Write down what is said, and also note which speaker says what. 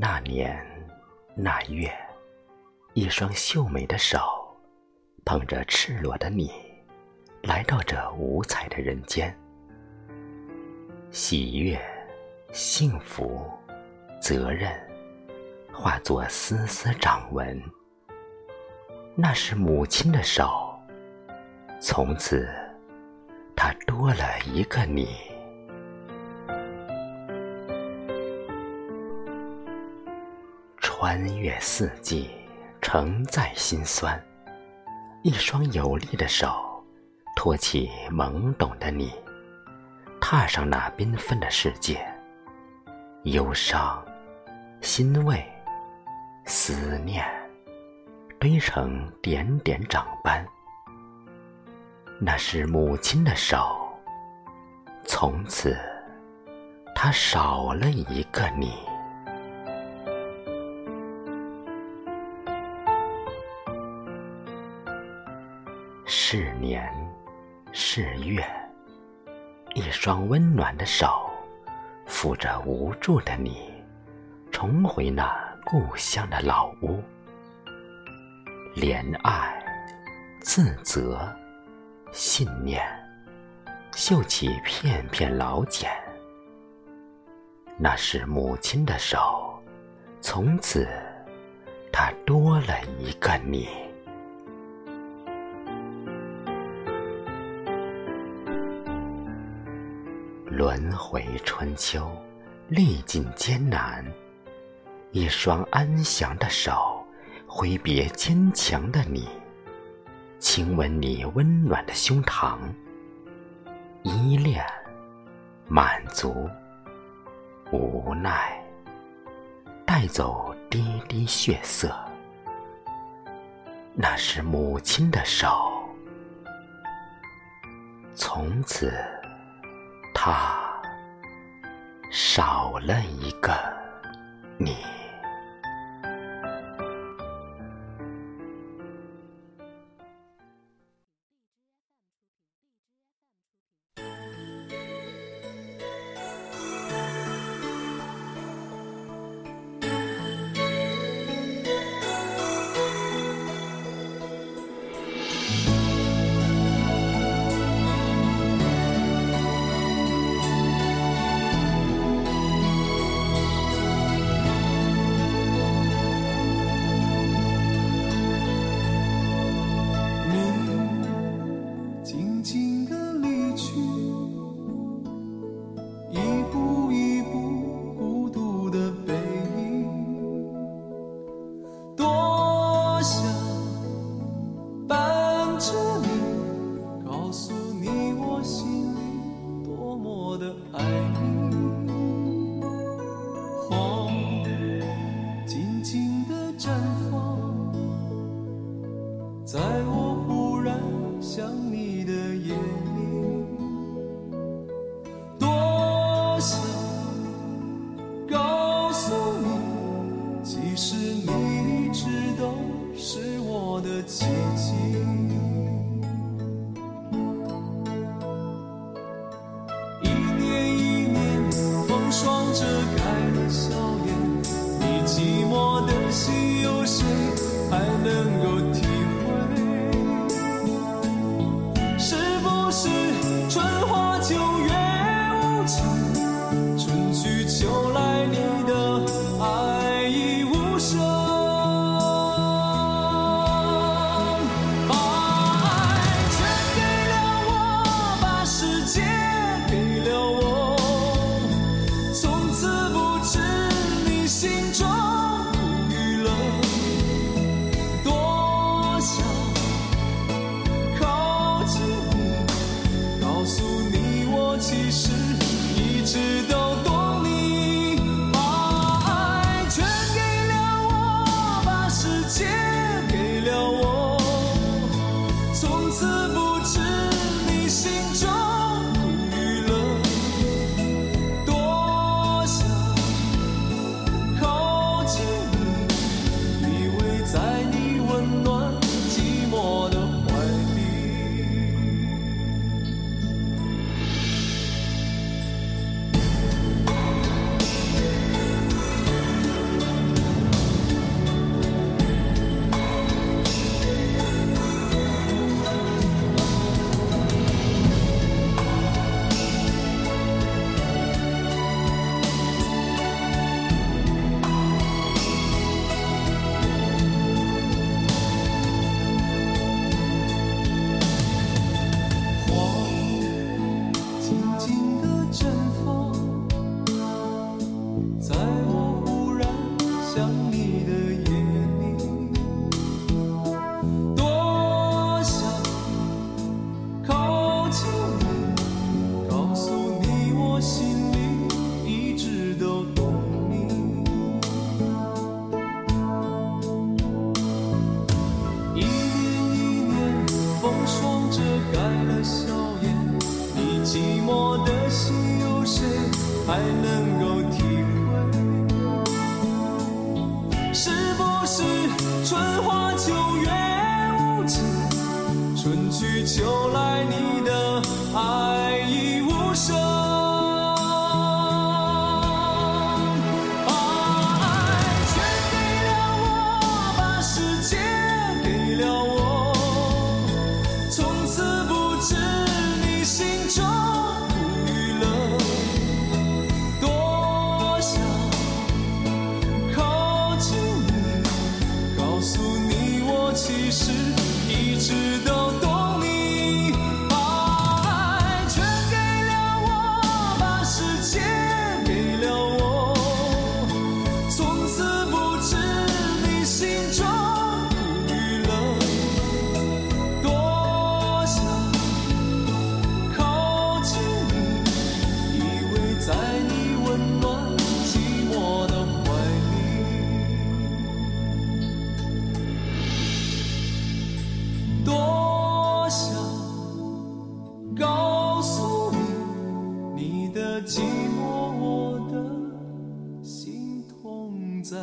Speaker 1: 那年那月，一双秀美的手捧着赤裸的你，来到这五彩的人间。喜悦、幸福、责任，化作丝丝掌纹。那是母亲的手，从此，她多了一个你。穿越四季，承载心酸。一双有力的手，托起懵懂的你，踏上那缤纷的世界。忧伤、欣慰、思念。堆成点点掌斑，那是母亲的手。从此，她少了一个你。是年，是月，一双温暖的手，抚着无助的你，重回那故乡的老屋。怜爱、自责、信念，绣起片片老茧。那是母亲的手，从此，她多了一个你。轮回春秋，历尽艰难，一双安详的手。挥别坚强的你，亲吻你温暖的胸膛，依恋、满足、无奈，带走滴滴血色，那是母亲的手，从此，她少了一个你。
Speaker 2: 一直都是我的奇迹。一年一年，风霜遮盖了笑颜，你寂寞的心，有谁还能够体？会？是不是春花秋月无情，春去秋来心中。才能够体会。是不是春花秋月无情，春去秋来你的爱？在